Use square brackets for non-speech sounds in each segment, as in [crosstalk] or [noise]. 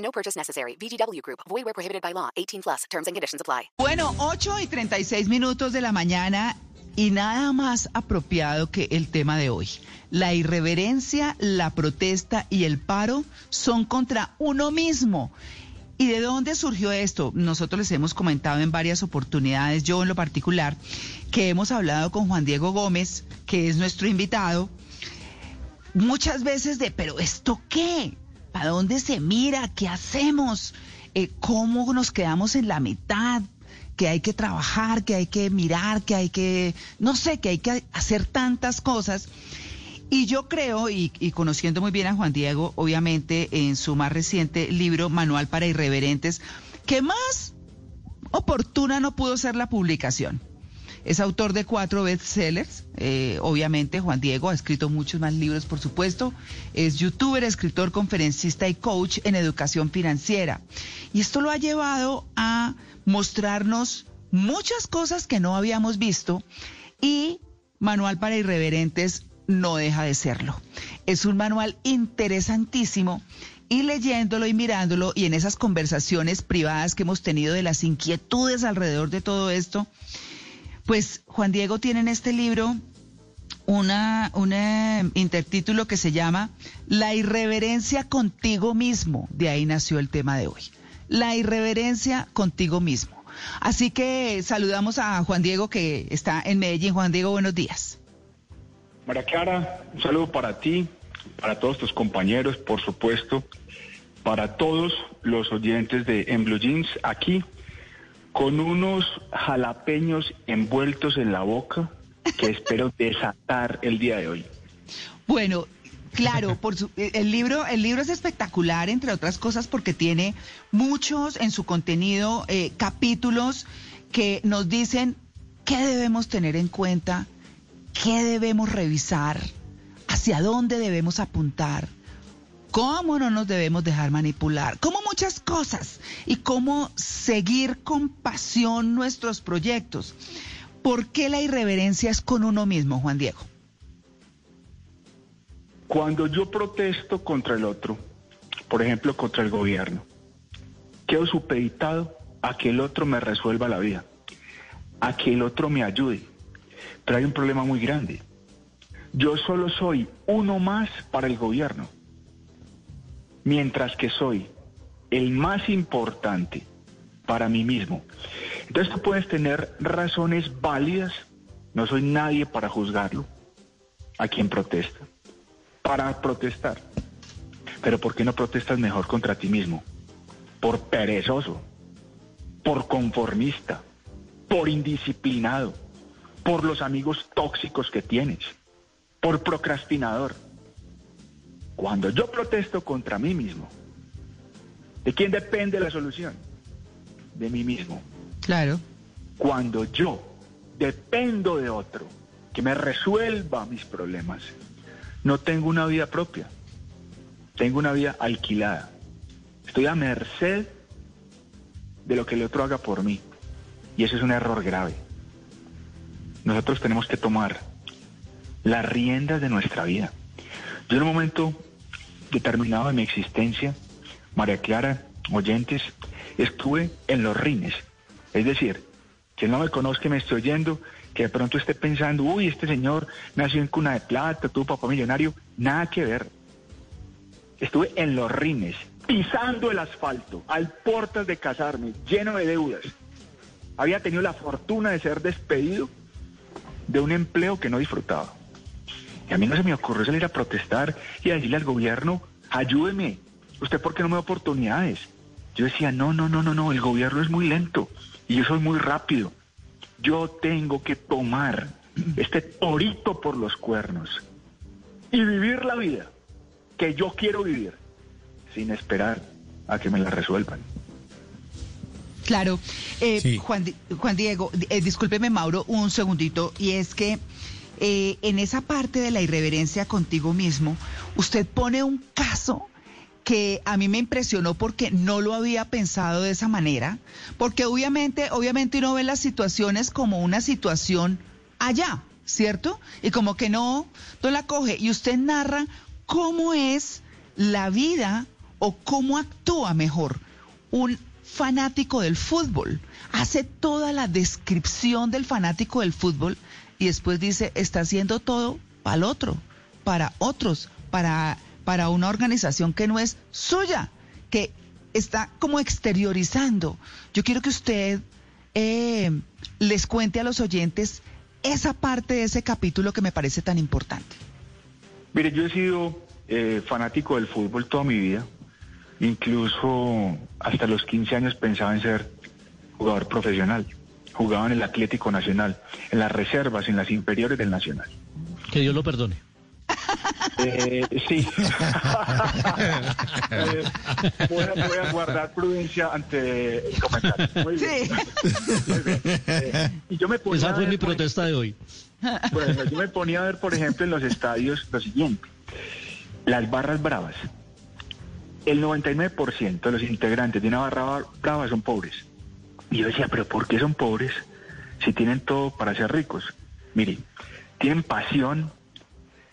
No purchase necessary. VGW Group. Void where prohibited by law. 18 plus. Terms and conditions apply. Bueno, 8 y 36 minutos de la mañana y nada más apropiado que el tema de hoy. La irreverencia, la protesta y el paro son contra uno mismo. ¿Y de dónde surgió esto? Nosotros les hemos comentado en varias oportunidades, yo en lo particular, que hemos hablado con Juan Diego Gómez, que es nuestro invitado, muchas veces de, pero ¿esto qué? ¿Para dónde se mira? ¿Qué hacemos? Eh, ¿Cómo nos quedamos en la mitad? que hay que trabajar, que hay que mirar, que hay que, no sé, que hay que hacer tantas cosas. Y yo creo, y, y, conociendo muy bien a Juan Diego, obviamente en su más reciente libro, Manual para Irreverentes, que más oportuna no pudo ser la publicación. Es autor de cuatro bestsellers, eh, obviamente Juan Diego ha escrito muchos más libros, por supuesto. Es youtuber, escritor, conferencista y coach en educación financiera. Y esto lo ha llevado a mostrarnos muchas cosas que no habíamos visto y Manual para Irreverentes no deja de serlo. Es un manual interesantísimo y leyéndolo y mirándolo y en esas conversaciones privadas que hemos tenido de las inquietudes alrededor de todo esto, pues Juan Diego tiene en este libro una, un intertítulo que se llama La irreverencia contigo mismo. De ahí nació el tema de hoy. La irreverencia contigo mismo. Así que saludamos a Juan Diego que está en Medellín. Juan Diego, buenos días. María Clara, un saludo para ti, para todos tus compañeros, por supuesto, para todos los oyentes de En Blue Jeans aquí, con unos jalapeños envueltos en la boca que [laughs] espero desatar el día de hoy. Bueno, Claro, por su, el libro, el libro es espectacular, entre otras cosas, porque tiene muchos en su contenido eh, capítulos que nos dicen qué debemos tener en cuenta, qué debemos revisar, hacia dónde debemos apuntar, cómo no nos debemos dejar manipular, cómo muchas cosas y cómo seguir con pasión nuestros proyectos. ¿Por qué la irreverencia es con uno mismo, Juan Diego? Cuando yo protesto contra el otro, por ejemplo, contra el gobierno, quedo supeditado a que el otro me resuelva la vida, a que el otro me ayude. Pero hay un problema muy grande. Yo solo soy uno más para el gobierno, mientras que soy el más importante para mí mismo. Entonces tú puedes tener razones válidas, no soy nadie para juzgarlo, a quien protesta para protestar. Pero ¿por qué no protestas mejor contra ti mismo? Por perezoso, por conformista, por indisciplinado, por los amigos tóxicos que tienes, por procrastinador. Cuando yo protesto contra mí mismo, ¿de quién depende la solución? De mí mismo. Claro. Cuando yo dependo de otro que me resuelva mis problemas, no tengo una vida propia, tengo una vida alquilada. Estoy a merced de lo que el otro haga por mí. Y ese es un error grave. Nosotros tenemos que tomar las riendas de nuestra vida. Yo en un momento determinado de mi existencia, María Clara, oyentes, estuve en los rines. Es decir, quien no me conozca me esté oyendo, que de pronto esté pensando, uy, este señor nació en cuna de plata, tuvo papá millonario, nada que ver. Estuve en los rines, pisando el asfalto, al portas de casarme, lleno de deudas. Había tenido la fortuna de ser despedido de un empleo que no disfrutaba. Y a mí no se me ocurrió salir a protestar y a decirle al gobierno, ayúdeme, ¿usted por qué no me da oportunidades? Yo decía, no, no, no, no, no, el gobierno es muy lento y yo soy muy rápido. Yo tengo que tomar este torito por los cuernos y vivir la vida que yo quiero vivir sin esperar a que me la resuelvan. Claro. Eh, Sí. Juan, Di- Juan Diego, eh, discúlpeme Mauro un segundito, y es que eh, en esa parte de la irreverencia contigo mismo, usted pone un caso que a mí me impresionó porque no lo había pensado de esa manera, porque obviamente, obviamente uno ve las situaciones como una situación allá, ¿cierto? Y como que no, no la coge. Y usted narra cómo es la vida o cómo actúa mejor un fanático del fútbol. Hace toda la descripción del fanático del fútbol y después dice, está haciendo todo para el otro, para otros, para, para una organización que no es suya, que está como exteriorizando. Yo quiero que usted eh, les cuente a los oyentes esa parte de ese capítulo que me parece tan importante. Mire, yo he sido eh, fanático del fútbol toda mi vida. Incluso hasta los 15 años pensaba en ser jugador profesional. Jugaba en el Atlético Nacional, en las reservas, en las inferiores del Nacional. Que Dios lo perdone. Eh, sí. [laughs] Eh, voy, a, voy a guardar prudencia ante el comentario. Muy bien. Sí. Muy bien. Eh, y yo me ponía Esa a fue ver, mi por protesta de hoy. Bueno, yo me ponía a ver, por ejemplo, en los estadios lo siguiente. Las barras bravas. El 99% de los integrantes de una barra brava son pobres. Y yo decía, pero ¿por qué son pobres si tienen todo para ser ricos? Mire, tienen pasión,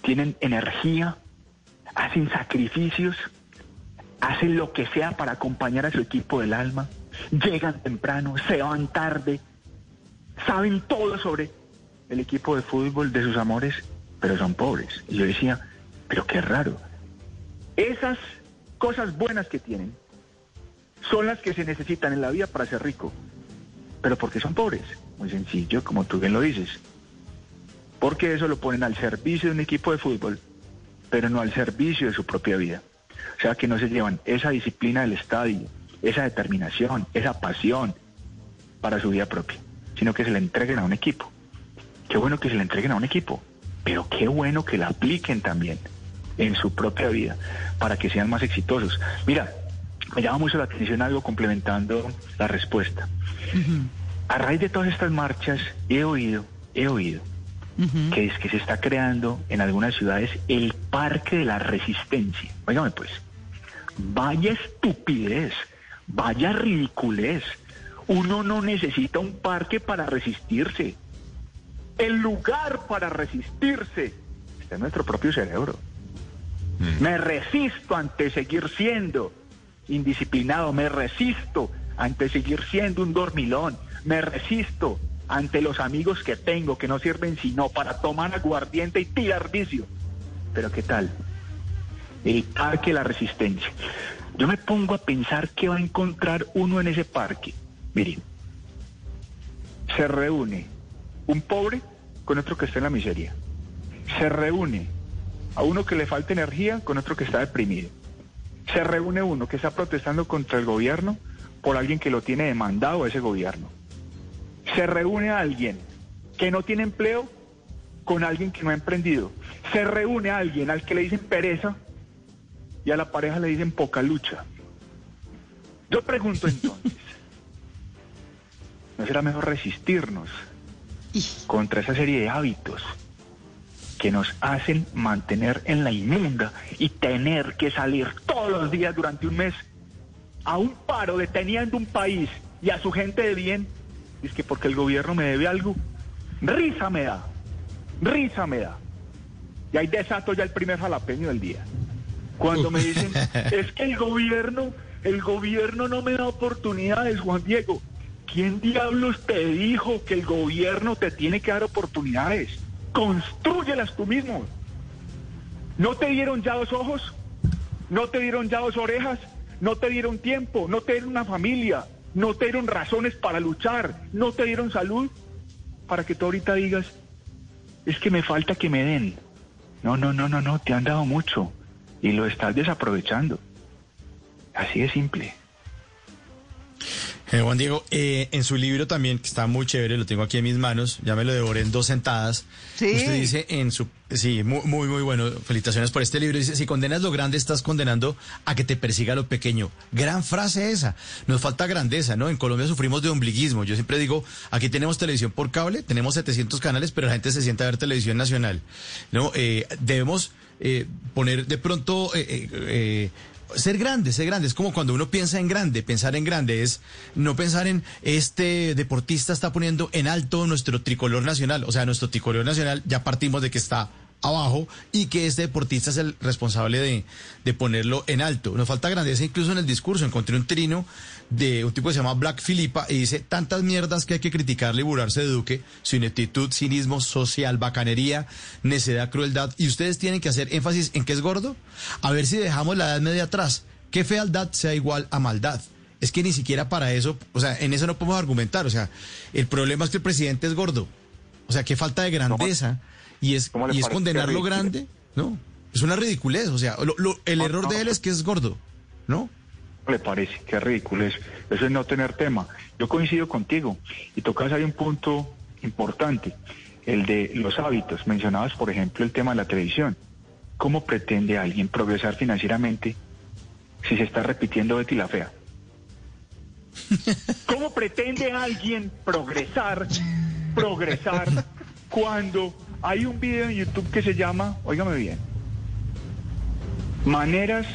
tienen energía, hacen sacrificios, hacen lo que sea para acompañar a su equipo del alma, llegan temprano, se van tarde, saben todo sobre el equipo de fútbol de sus amores, pero son pobres. Y yo decía, pero qué raro. Esas cosas buenas que tienen son las que se necesitan en la vida para ser rico. Pero ¿por qué son pobres? Muy sencillo, como tú bien lo dices. Porque eso lo ponen al servicio de un equipo de fútbol, pero no al servicio de su propia vida. O sea que no se llevan esa disciplina del estadio, esa determinación, esa pasión para su vida propia, sino que se la entreguen a un equipo. Qué bueno que se la entreguen a un equipo, pero qué bueno que la apliquen también en su propia vida para que sean más exitosos. Mira, me llama mucho la atención algo complementando la respuesta. A raíz de todas estas marchas he oído, he oído que es que se está creando en algunas ciudades el Parque de la Resistencia. Óigame pues, vaya estupidez, vaya ridiculez. Uno no necesita un parque para resistirse. El lugar para resistirse está en nuestro propio cerebro. Me resisto ante seguir siendo indisciplinado, me resisto ante seguir siendo un dormilón, me resisto ante los amigos que tengo que no sirven sino para tomar aguardiente y tirar vicio. Pero ¿qué tal? El parque de la resistencia. Yo me pongo a pensar qué va a encontrar uno en ese parque. Miren, se reúne un pobre con otro que está en la miseria. Se reúne a uno que le falta energía con otro que está deprimido. Se reúne uno que está protestando contra el gobierno por alguien que lo tiene demandado a ese gobierno. Se reúne a alguien que no tiene empleo con alguien que no ha emprendido. Se reúne a alguien al que le dicen pereza y a la pareja le dicen poca lucha. Yo pregunto [laughs] entonces, ¿no será mejor resistirnos contra esa serie de hábitos que nos hacen mantener en la inmunda y tener que salir todos los días durante un mes a un paro deteniendo un país y a su gente de bien? Es que porque el gobierno me debe algo, risa me da, risa me da. Y ahí desato ya el primer jalapeño del día. Cuando me dicen, [laughs] es que el gobierno, el gobierno no me da oportunidades, Juan Diego. ¿Quién diablos te dijo que el gobierno te tiene que dar oportunidades? Construyelas tú mismo. ¿No te dieron ya dos ojos? ¿No te dieron ya dos orejas? ¿No te dieron tiempo? ¿No te dieron una familia? ¿No te dieron razones para luchar? ¿No te dieron salud? Para que tú ahorita digas, es que me falta que me den. No, no, no, no, no, te han dado mucho y lo estás desaprovechando. Así de simple. Eh, Juan Diego, eh, en su libro también, que está muy chévere, lo tengo aquí en mis manos, ya me lo devoré en dos sentadas. Sí. Usted dice en su... Sí, muy, muy, muy bueno. Felicitaciones por este libro. Dice, si condenas lo grande, estás condenando a que te persiga lo pequeño. Gran frase esa. Nos falta grandeza, ¿no? En Colombia sufrimos de ombliguismo. Yo siempre digo, aquí tenemos televisión por cable, tenemos 700 canales, pero la gente se sienta a ver televisión nacional. ¿No? Eh, debemos eh, poner de pronto... eh, eh, eh, ser grande, ser grande. Es como cuando uno piensa en grande. Pensar en grande es no pensar en este deportista está poniendo en alto nuestro tricolor nacional. O sea, nuestro tricolor nacional ya partimos de que está abajo y que este deportista es el responsable de, de ponerlo en alto. Nos falta grandeza incluso en el discurso. Encontré un trino de un tipo que se llama Black Filipa y dice tantas mierdas que hay que criticarle y burlarse de Duque, su ineptitud, cinismo social, bacanería, necedad, crueldad. Y ustedes tienen que hacer énfasis en que es gordo. A ver si dejamos la edad media atrás. Que fealdad sea igual a maldad. Es que ni siquiera para eso, o sea, en eso no podemos argumentar. O sea, el problema es que el presidente es gordo. O sea, qué falta de grandeza. Y es, y es condenar lo grande, ¿no? Es una ridiculez. O sea, lo- lo- el No, error no. de él es que es gordo, ¿no? le parece? Qué ridículo es. Eso es no tener tema. Yo coincido contigo y tocas ahí un punto importante, el de los hábitos. Mencionabas, por ejemplo, el tema de la televisión. ¿Cómo pretende alguien progresar financieramente si se está repitiendo Betty la Fea? [laughs] ¿Cómo pretende alguien progresar, progresar cuando hay un video en YouTube que se llama, óigame bien, maneras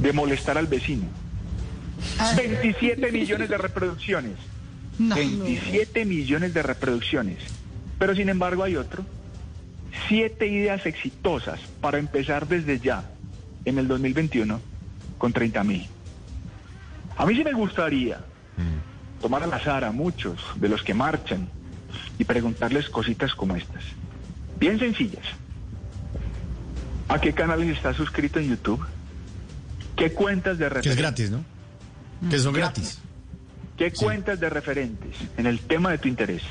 de molestar al vecino? 27 [laughs] millones de reproducciones. No. 27 millones de reproducciones. Pero sin embargo hay otro. Siete ideas exitosas para empezar desde ya en el 2021 con 30 mil. A mí sí me gustaría tomar al azar a muchos de los que marchan y preguntarles cositas como estas. Bien sencillas. ¿A qué canales está suscrito en YouTube? ¿Qué cuentas de Que es gratis, ¿no? Que son gratis. ¿Qué cuentas de referentes en el tema de tu interés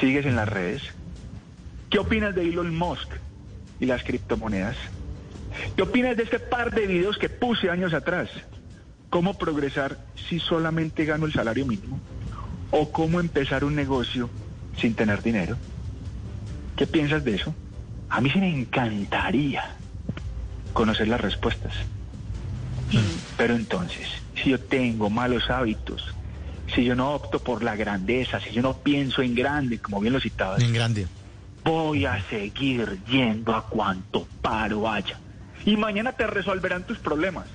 sigues en las redes? ¿Qué opinas de Elon Musk y las criptomonedas? ¿Qué opinas de este par de videos que puse años atrás? ¿Cómo progresar si solamente gano el salario mínimo? ¿O cómo empezar un negocio sin tener dinero? ¿Qué piensas de eso? A mí sí me encantaría conocer las respuestas. Pero entonces, si yo tengo malos hábitos, si yo no opto por la grandeza, si yo no pienso en grande, como bien lo citabas, En grande. voy a seguir yendo a cuanto paro haya. Y mañana te resolverán tus problemas.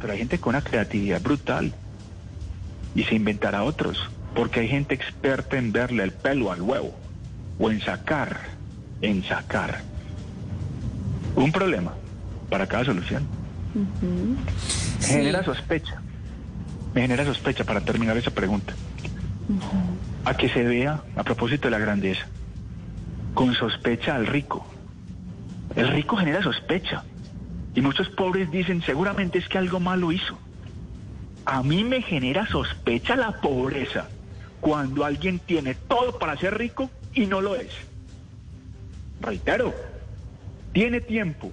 Pero hay gente con una creatividad brutal y se inventará otros, porque hay gente experta en verle el pelo al huevo o en sacar, en sacar un problema para cada solución. Genera sospecha. Me genera sospecha para terminar esa pregunta. A que se vea, a propósito de la grandeza, con sospecha al rico. El rico genera sospecha. Y muchos pobres dicen, seguramente es que algo malo hizo. A mí me genera sospecha la pobreza cuando alguien tiene todo para ser rico y no lo es. Reitero, tiene tiempo,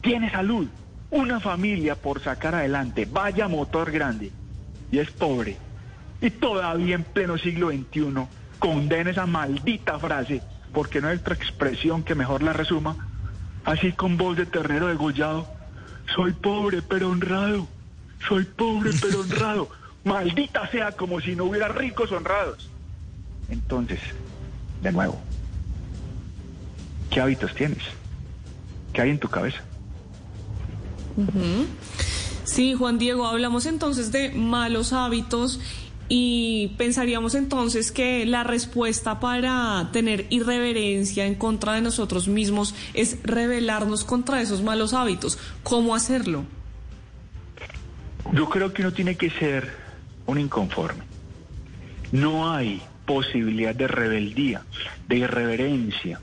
tiene salud, una familia por sacar adelante, vaya motor grande, y es pobre. Y todavía en pleno siglo XXI condena esa maldita frase, porque no hay otra expresión que mejor la resuma, así con voz de ternero degollado, soy pobre pero honrado, soy pobre pero honrado, [laughs] maldita sea como si no hubiera ricos honrados. Entonces, de nuevo, ¿qué hábitos tienes? ¿Qué hay en tu cabeza? Sí, Juan Diego, hablamos entonces de malos hábitos y pensaríamos entonces que la respuesta para tener irreverencia en contra de nosotros mismos es rebelarnos contra esos malos hábitos. ¿Cómo hacerlo? Yo creo que uno tiene que ser un inconforme. No hay posibilidad de rebeldía, de irreverencia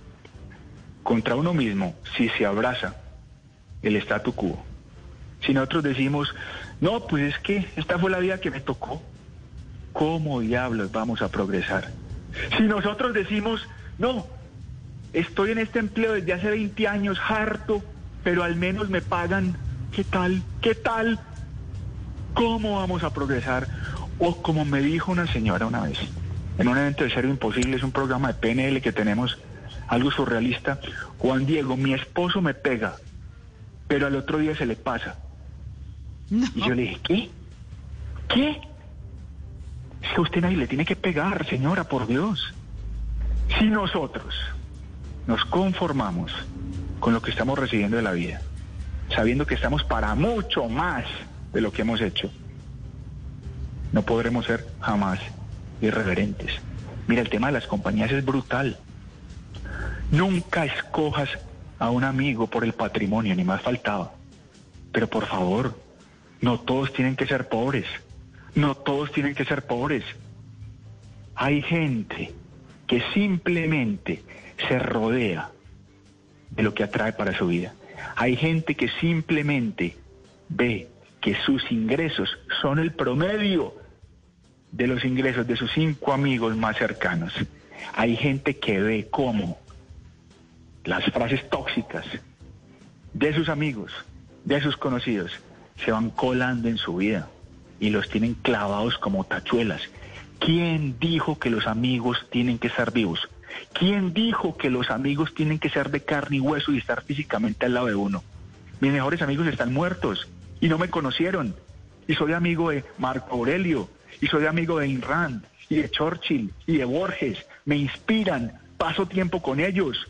contra uno mismo si se abraza el statu quo. Si nosotros decimos, no, pues es que esta fue la vida que me tocó, ¿cómo diablos vamos a progresar? Si nosotros decimos, no, estoy en este empleo desde hace 20 años, harto, pero al menos me pagan, ¿qué tal? ¿Qué tal? ¿Cómo vamos a progresar? O como me dijo una señora una vez, en un evento de Cero Imposible, es un programa de PNL que tenemos, algo surrealista, Juan Diego, mi esposo me pega, pero al otro día se le pasa. No. Y yo le dije, ¿qué? ¿Qué? Si a usted nadie le tiene que pegar, señora, por Dios. Si nosotros nos conformamos con lo que estamos recibiendo de la vida, sabiendo que estamos para mucho más de lo que hemos hecho, no podremos ser jamás irreverentes. Mira, el tema de las compañías es brutal. Nunca escojas a un amigo por el patrimonio, ni más faltaba. Pero por favor, no todos tienen que ser pobres. No todos tienen que ser pobres. Hay gente que simplemente se rodea de lo que atrae para su vida. Hay gente que simplemente ve que sus ingresos son el promedio de los ingresos de sus cinco amigos más cercanos. Hay gente que ve cómo las frases tóxicas de sus amigos, de sus conocidos, se van colando en su vida y los tienen clavados como tachuelas. ¿Quién dijo que los amigos tienen que estar vivos? ¿Quién dijo que los amigos tienen que ser de carne y hueso y estar físicamente al lado de uno? Mis mejores amigos están muertos y no me conocieron. Y soy amigo de Marco Aurelio, y soy amigo de Ayn Rand, y de Churchill, y de Borges. Me inspiran, paso tiempo con ellos.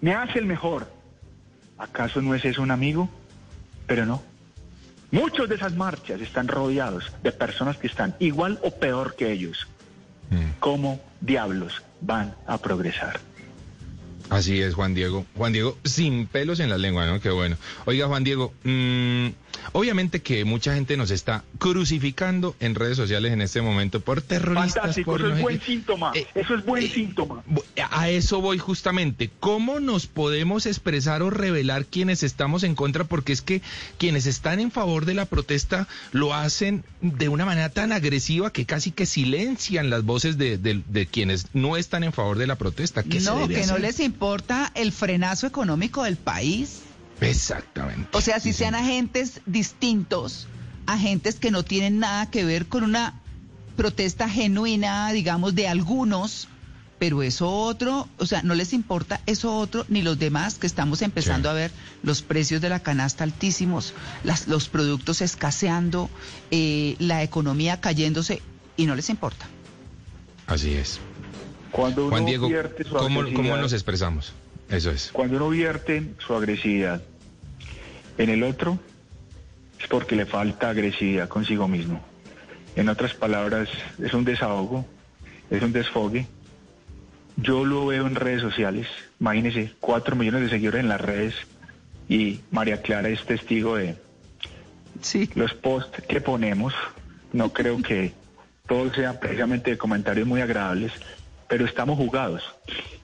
Me hace el mejor. ¿Acaso no es eso un amigo? Pero no. Muchos de esas marchas están rodeados de personas que están igual o peor que ellos. ¿Cómo diablos van a progresar? Así es, Juan Diego. Juan Diego, sin pelos en la lengua, ¿no? Qué bueno. Oiga, Juan Diego, mm, obviamente que mucha gente nos está crucificando en redes sociales en este momento por terroristas. Fantástico, por eso es buen qué. síntoma. Eh, eso es buen eh, síntoma. A eso voy justamente. ¿Cómo nos podemos expresar o revelar quienes estamos en contra? Porque es que quienes están en favor de la protesta lo hacen de una manera tan agresiva que casi que silencian las voces de, de- de quienes no están en favor de la protesta. ¿Qué se No, debe que no les importa el frenazo económico del país. Exactamente. O sea, si Sí, sean agentes distintos, agentes que no tienen nada que ver con una protesta genuina, digamos, de algunos, pero eso otro, o sea, no les importa eso otro ni los demás que estamos empezando Sí. a ver los precios de la canasta altísimos, las, los productos escaseando, eh, la economía cayéndose y no les importa. Así es. Cuando uno Juan Diego, vierte su ¿cómo, agresividad- ¿cómo nos expresamos? Eso es. Cuando uno vierte su agresividad en el otro, es porque le falta agresividad consigo mismo. En otras palabras, es un desahogo, es un desfogue. Yo lo veo en redes sociales, imagínense, cuatro millones de seguidores en las redes y María Clara es testigo de Sí. los posts que ponemos. No creo que todos sean precisamente comentarios muy agradables, pero estamos jugados.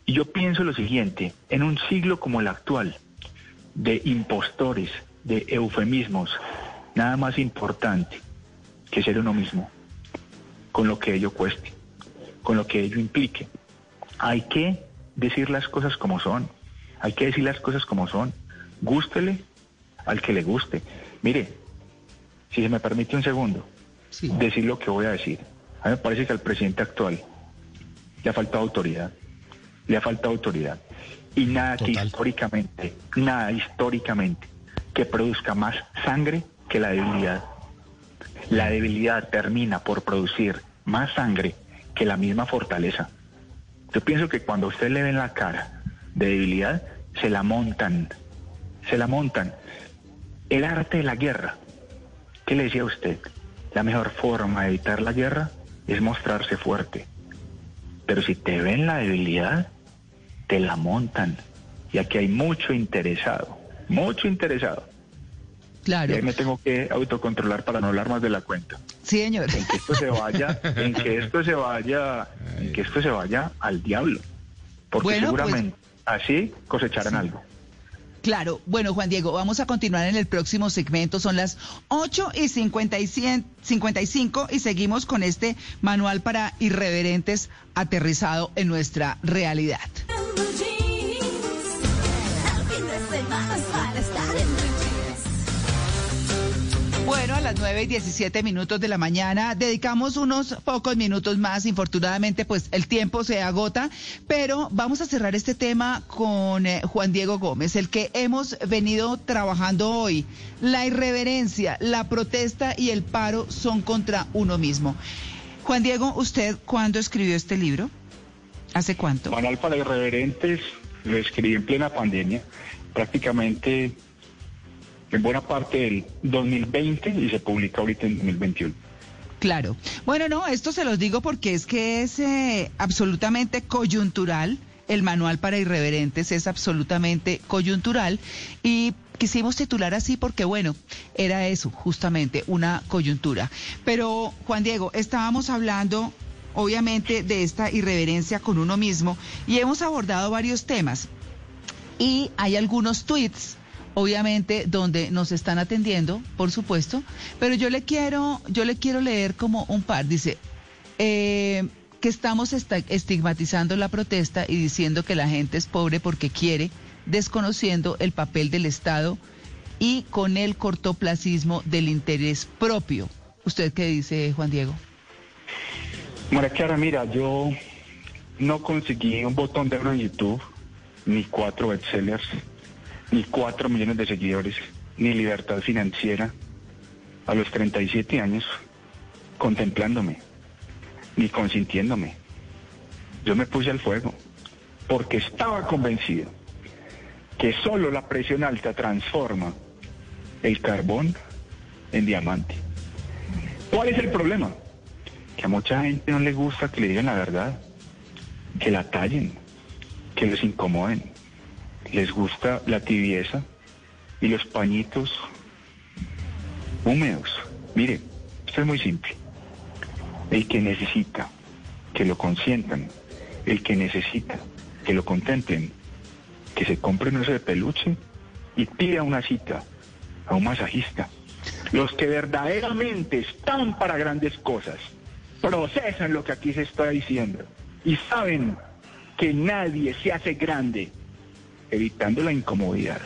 Y yo pienso lo siguiente, en un siglo como el actual, de impostores, de eufemismos, nada más importante que ser uno mismo, con lo que ello cueste, con lo que ello implique. Hay que decir las cosas como son, hay que decir las cosas como son, gústele al que le guste. Mire, si se me permite un segundo, Sí. decir lo que voy a decir. A mí me parece que al presidente actual le ha faltado autoridad, le ha faltado autoridad. Y nada que históricamente, nada históricamente que produzca más sangre que la debilidad. La debilidad termina por producir más sangre que la misma fortaleza. Yo pienso que cuando a usted le ven la cara de debilidad, se la montan, se la montan. El arte de la guerra, ¿qué le decía a usted? La mejor forma de evitar la guerra es mostrarse fuerte. Pero si te ven la debilidad, te la montan. Y aquí hay mucho interesado, mucho interesado. Claro. Y ahí me tengo que autocontrolar para no hablar más de la cuenta. Sí, señor. En que esto se vaya, en que esto se vaya, en que esto se vaya al diablo. Porque Bueno, pues- seguramente así cosecharán algo. Claro, bueno Juan Diego, vamos a continuar en el próximo segmento, son las 8 y 55 y seguimos con este manual para irreverentes aterrizado en nuestra realidad. Bueno, a las 9 y 17 minutos de la mañana dedicamos unos pocos minutos más. Infortunadamente, pues el tiempo se agota, pero vamos a cerrar este tema con eh, Juan Diego Gómez, el que hemos venido trabajando hoy. La irreverencia, la protesta y el paro son contra uno mismo. Juan Diego, ¿usted cuándo escribió este libro? ¿Hace cuánto? Manual para irreverentes lo escribí en plena pandemia, prácticamente en buena parte del 2020 y se publica ahorita en 2021. Claro. Bueno, no, esto se los digo porque es que es eh, absolutamente coyuntural. El manual para irreverentes es absolutamente coyuntural y quisimos titular así porque, bueno, era eso, justamente, una coyuntura. Pero, Juan Diego, estábamos hablando, obviamente, de esta irreverencia con uno mismo y hemos abordado varios temas. Y hay algunos tweets obviamente donde nos están atendiendo, por supuesto, pero yo le quiero, yo le quiero leer como un par. Dice eh, que estamos estigmatizando la protesta y diciendo que la gente es pobre porque quiere, desconociendo el papel del Estado y con el cortoplacismo del interés propio. ¿Usted qué dice, Juan Diego? María Clara, mira, yo no conseguí un botón de oro en YouTube, ni cuatro bestsellers ni cuatro millones de seguidores, ni libertad financiera a los 37 años contemplándome, ni consintiéndome. Yo me puse al fuego porque estaba convencido que solo la presión alta transforma el carbón en diamante. ¿Cuál es el problema? Que a mucha gente no le gusta que le digan la verdad, que la tallen, que les incomoden les gusta la tibieza y los pañitos húmedos. Mire, esto es muy simple. El que necesita que lo consientan, el que necesita que lo contemplen, que se compre un de peluche y pida una cita a un masajista. Los que verdaderamente están para grandes cosas, procesan lo que aquí se está diciendo y saben que nadie se hace grande evitando la incomodidad,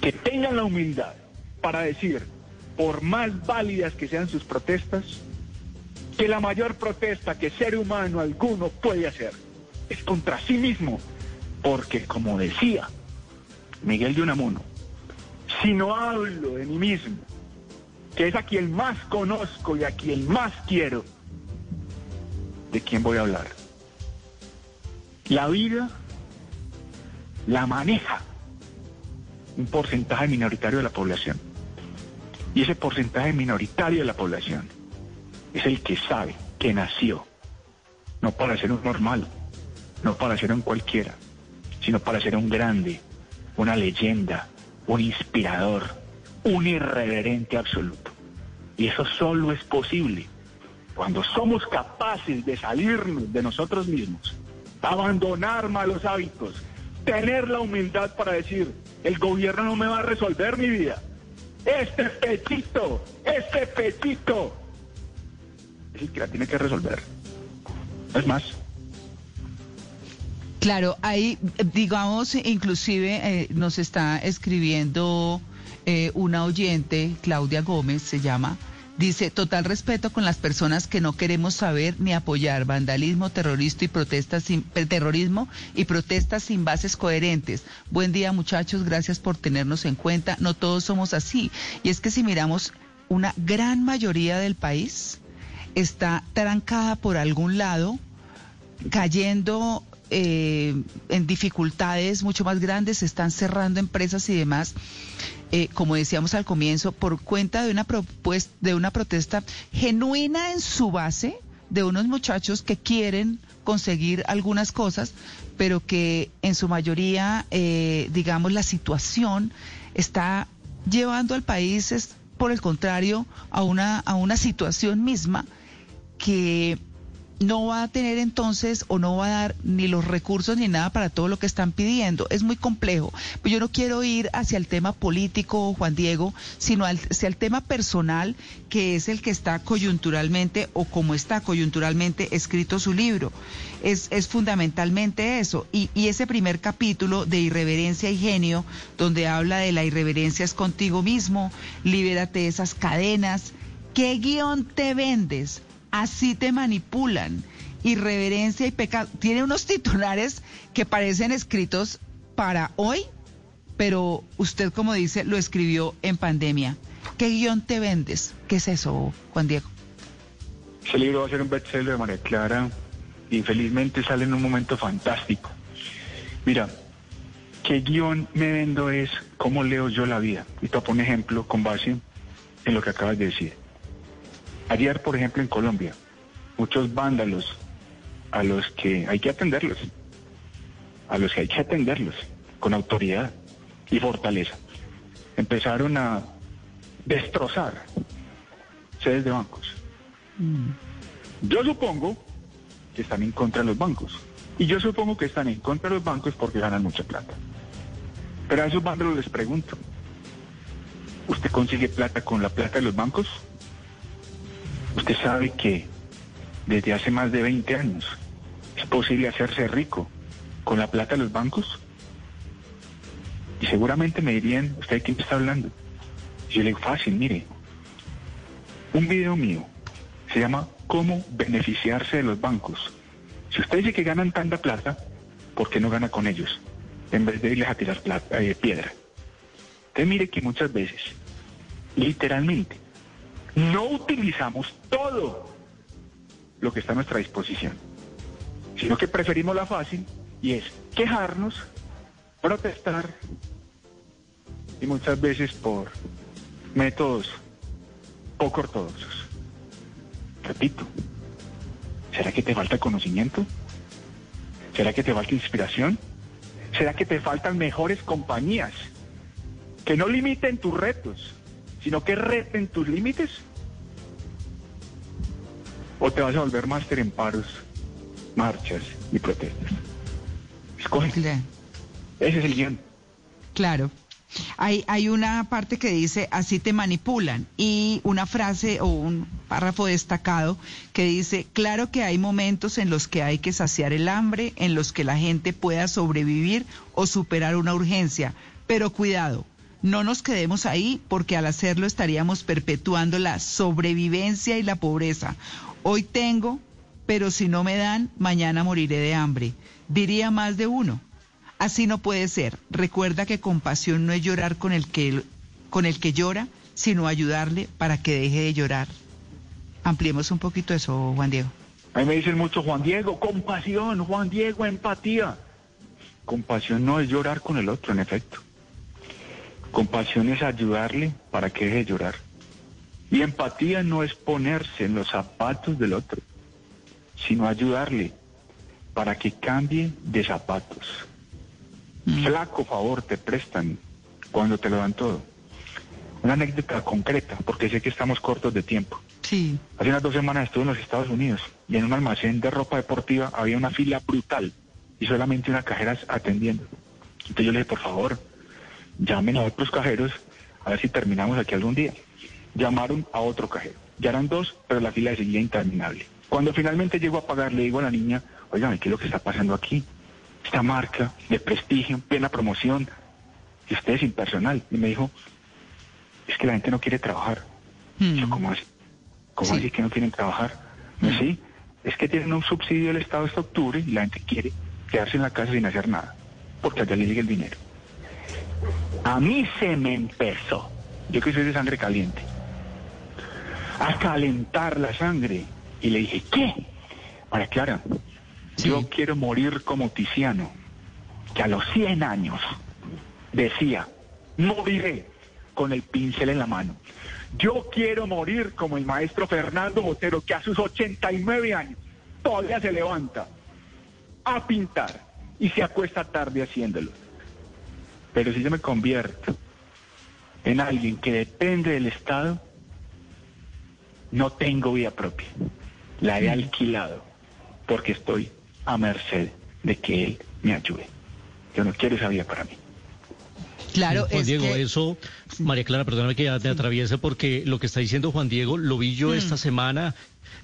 que tengan la humildad para decir, por más válidas que sean sus protestas, que la mayor protesta que ser humano alguno puede hacer es contra sí mismo, porque como decía Miguel de Unamuno, si no hablo de mí mismo, que es a quien más conozco y a quien más quiero, ¿de quién voy a hablar? La vida la maneja un porcentaje minoritario de la población. Y ese porcentaje minoritario de la población es el que sabe que nació, no para ser un normal, no para ser un cualquiera, sino para ser un grande, una leyenda, un inspirador, un irreverente absoluto. Y eso solo es posible cuando somos capaces de salirnos de nosotros mismos, abandonar malos hábitos, tener la humildad para decir, el gobierno no me va a resolver mi vida. Este pechito, este pechito, es el que la tiene que resolver. es más. Claro, ahí, digamos, inclusive eh, nos está escribiendo eh, una oyente, Claudia Gómez se llama, Dice, total respeto con las personas que no queremos saber ni apoyar vandalismo, terrorismo y protestas sin, eh, terrorismo y protestas sin bases coherentes. Buen día muchachos, gracias por tenernos en cuenta. No todos somos así. Y es que si miramos, una gran mayoría del país está trancada por algún lado, cayendo eh, en dificultades mucho más grandes, se están cerrando empresas y demás. Eh, como decíamos al comienzo, por cuenta de una, propuesta, de una protesta genuina en su base de unos muchachos que quieren conseguir algunas cosas, pero que en su mayoría, eh, digamos, la situación está llevando al país, es, por el contrario, a una, a una situación misma que no va a tener entonces o no va a dar ni los recursos ni nada para todo lo que están pidiendo. Es muy complejo. Pues yo no quiero ir hacia el tema político, Juan Diego, sino hacia el tema personal, que es el que está coyunturalmente o como está coyunturalmente escrito su libro. Es, es fundamentalmente eso. Y, y ese primer capítulo de irreverencia y genio, donde habla de la irreverencia es contigo mismo, libérate de esas cadenas. ¿Qué guion te vendes? Así te manipulan. Irreverencia y pecado. Tiene unos titulares que parecen escritos para hoy, pero usted, como dice, lo escribió en pandemia. ¿Qué guion te vendes? ¿Qué es eso, Juan Diego? Ese libro va a ser un bestseller de María Clara. Infelizmente sale en un momento fantástico. Mira, ¿qué guion me vendo es cómo leo yo la vida? Y te pongo un ejemplo con base en lo que acabas de decir. Ayer, por ejemplo, en Colombia, muchos vándalos a los que hay que atenderlos, a los que hay que atenderlos con autoridad y fortaleza, empezaron a destrozar sedes de bancos. Yo supongo que están en contra de los bancos. Y yo supongo que están en contra de los bancos porque ganan mucha plata. Pero a esos vándalos les pregunto, ¿usted consigue plata con la plata de los bancos? Usted sabe que desde hace más de 20 años es posible hacerse rico con la plata de los bancos. Y seguramente me dirían, ¿usted de quién está hablando? Yo le digo, fácil, mire. Un video mío se llama ¿Cómo beneficiarse de los bancos? Si usted dice que ganan tanta plata, ¿por qué no gana con ellos? En vez de irles a tirar plata, eh, piedra. Usted mire que muchas veces, literalmente, no utilizamos todo lo que está a nuestra disposición, sino que preferimos la fácil y es quejarnos, protestar y muchas veces por métodos poco ortodoxos. Repito, ¿será que te falta conocimiento? ¿Será que te falta inspiración? ¿Será que te faltan mejores compañías que no limiten tus retos? Sino que reten tus límites? ¿O te vas a volver máster en paros, marchas y protestas? Escoge. Ese es el guion. Claro. Hay, hay una parte que dice, así te manipulan, y una frase o un párrafo destacado que dice, claro que hay momentos en los que hay que saciar el hambre, en los que la gente pueda sobrevivir o superar una urgencia, pero cuidado, no nos quedemos ahí porque al hacerlo estaríamos perpetuando la sobrevivencia y la pobreza. Hoy tengo, pero si no me dan, mañana moriré de hambre. Diría más de uno. Así no puede ser. Recuerda que compasión no es llorar con el que, con el que llora, sino ayudarle para que deje de llorar. Ampliemos un poquito eso, Juan Diego. A mí me dicen mucho, Juan Diego, compasión, Juan Diego, empatía. Compasión no es llorar con el otro, en efecto. Compasión es ayudarle para que deje de llorar. Y empatía no es ponerse en los zapatos del otro, sino ayudarle para que cambie de zapatos. Mm. Flaco favor te prestan cuando te lo dan todo. Una anécdota concreta, porque sé que estamos cortos de tiempo. Sí. Hace unas dos semanas estuve en los Estados Unidos y en un almacén de ropa deportiva había una fila brutal y solamente una cajera atendiendo. Entonces yo le dije, por favor, llamen a otros cajeros a ver si terminamos aquí algún día. Llamaron a otro cajero. Ya eran dos, pero la fila seguía interminable. Cuando finalmente llego a pagar, le digo a la niña, oigan, ¿qué es lo que está pasando aquí? Esta marca de prestigio, plena promoción, y ustedes sin personal. Y me dijo, es que la gente no quiere trabajar. Yo, hmm. ¿cómo así? ¿Cómo así que no quieren trabajar? Sí, es que tienen un subsidio del Estado hasta octubre y la gente quiere quedarse en la casa sin hacer nada, porque allá le llega el dinero. A mí se me empezó, yo que soy de sangre caliente, a calentar la sangre. Y le dije, ¿qué? María Clara, yo quiero morir como Tiziano, que a los 100 años decía, moriré con el pincel en la mano. Yo quiero morir como el maestro Fernando Botero, que a sus 89 años todavía se levanta a pintar y se acuesta tarde haciéndolo. Pero si yo me convierto en alguien que depende del Estado, no tengo vida propia. La he alquilado. porque estoy a merced de que él me ayude. Yo no quiero esa vida para mí. Claro, Juan es Diego, que- eso, María Clara, perdóname que ya te atraviese porque lo que está diciendo Juan Diego lo vi yo esta semana.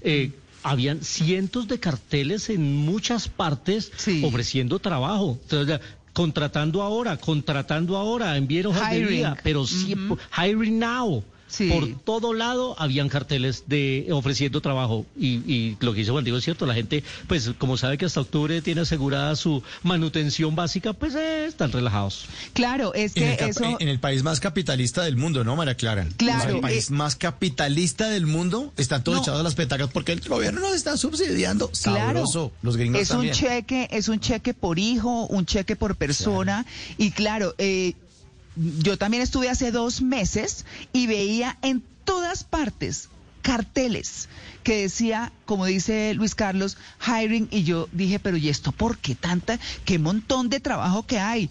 eh, habían cientos de carteles en muchas partes Sí. ofreciendo trabajo. Entonces, contratando ahora, contratando ahora, envíen hojas de Hiring. vida, pero sí, hiring now. Sí. Por todo lado habían carteles de ofreciendo trabajo y, y lo que dice Juan Diego es cierto, la gente, pues como sabe que hasta octubre tiene asegurada su manutención básica, pues eh, están relajados. Claro, es En que el, cap- eso... en el país más capitalista del mundo, ¿no, María Clara? Claro, O sea, el país eh, más capitalista del mundo están todos No. echados a las petacas porque el gobierno nos está subsidiando. Claro, Sabroso. Los gringos es también. un cheque, es un cheque por hijo, un cheque por persona y claro, eh, yo también estuve hace dos meses y veía en todas partes carteles que decía, como dice Luis Carlos, hiring y yo dije, pero ¿y esto por qué tanta, qué montón de trabajo que hay?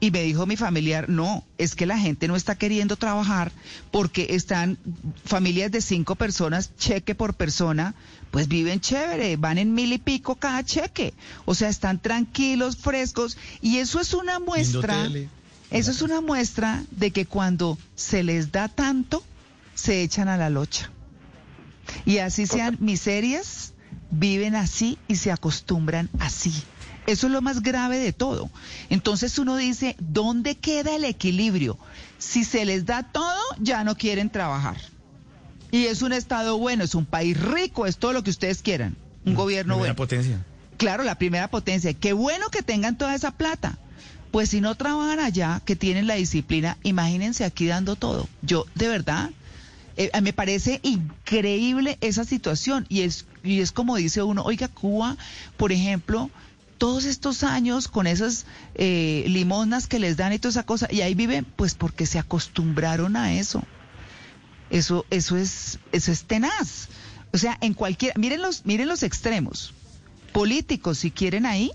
Y me dijo mi familiar, no, es que la gente no está queriendo trabajar porque están familias de cinco personas, cheque por persona, pues viven chévere, van en mil y pico cada cheque. O sea, están tranquilos, frescos. Y eso es una muestra. Eso es una muestra de que cuando se les da tanto, se echan a la locha. Y así sean miserias, viven así y se acostumbran así. Eso es lo más grave de todo. Entonces uno dice, ¿dónde queda el equilibrio? Si se les da todo, ya no quieren trabajar. Y es un Estado bueno, es un país rico, es todo lo que ustedes quieran. Un gobierno Primera bueno. potencia. Claro, la primera potencia. Qué bueno que tengan toda esa plata. Pues si no trabajan allá, que tienen la disciplina, imagínense aquí dando todo. Yo, de verdad, eh, me parece increíble esa situación. Y es, y es como dice uno, oiga, Cuba, por ejemplo, todos estos años con esas eh, que les dan y toda esa cosa, y ahí viven, pues porque se acostumbraron a eso. Eso, eso es, eso es tenaz. O sea, en cualquier, miren los, miren los extremos. Políticos, si quieren ahí,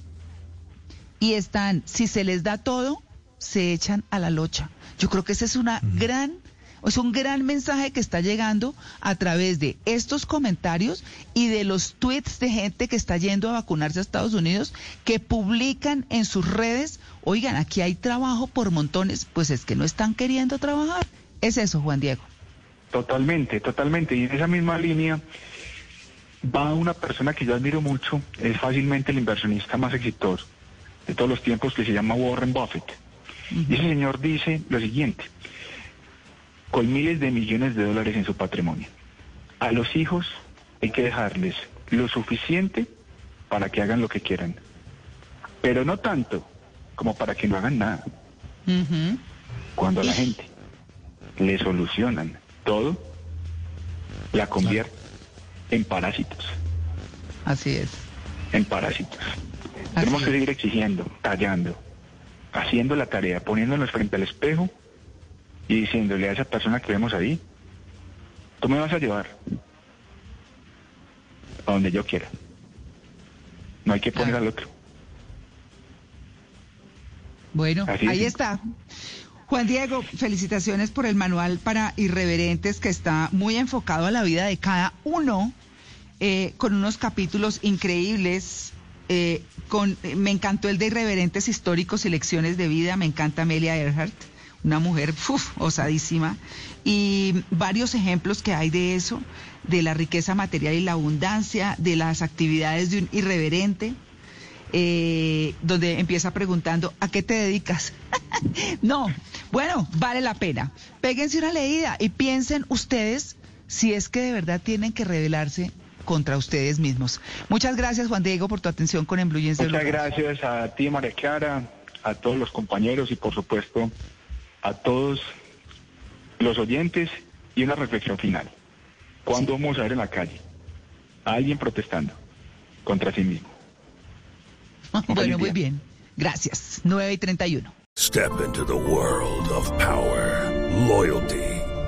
y están, si se les da todo, se echan a la locha. Yo creo que ese es una gran, es un gran mensaje que está llegando a través de estos comentarios y de los tweets de gente que está yendo a vacunarse a Estados Unidos, que publican en sus redes, oigan, aquí hay trabajo por montones, pues es que no están queriendo trabajar. Es eso, Juan Diego. Totalmente, totalmente. Y en esa misma línea va una persona que yo admiro mucho, es fácilmente el inversionista más exitoso de todos los tiempos, que se llama Warren Buffett. Y ese señor dice lo siguiente, con miles de millones de dólares en su patrimonio, a los hijos hay que dejarles lo suficiente para que hagan lo que quieran, pero no tanto como para que no hagan nada. Cuando a la gente le solucionan todo, la convierte en parásitos, Así es. en parásitos. Tenemos que seguir exigiendo, tallando, haciendo la tarea, poniéndonos frente al espejo y diciéndole a esa persona que vemos ahí, tú me vas a llevar a donde yo quiera. No hay que poner al otro. Bueno, Así es. ahí está. Juan Diego, felicitaciones por el manual para irreverentes que está muy enfocado a la vida de cada uno, eh, con unos capítulos increíbles. Eh, eh, me encantó el de irreverentes históricos y lecciones de vida. Me encanta Amelia Earhart, una mujer osadísima. Y varios ejemplos que hay de eso, de la riqueza material y la abundancia, de las actividades de un irreverente eh, donde empieza preguntando, ¿a qué te dedicas? [laughs] no, bueno, vale la pena. Péguense una leída y piensen ustedes si es que de verdad tienen que rebelarse contra ustedes mismos. Muchas gracias, Juan Diego, por tu atención con En Blue Jeans de Muchas Blue gracias a ti, María Clara, a todos los compañeros y por supuesto a todos los oyentes y una reflexión final. ¿Cuándo vamos a ver en la calle a alguien protestando contra sí mismo? [laughs] bueno, muy bien. Gracias. 9 y 31. Step into the world of power, loyalty,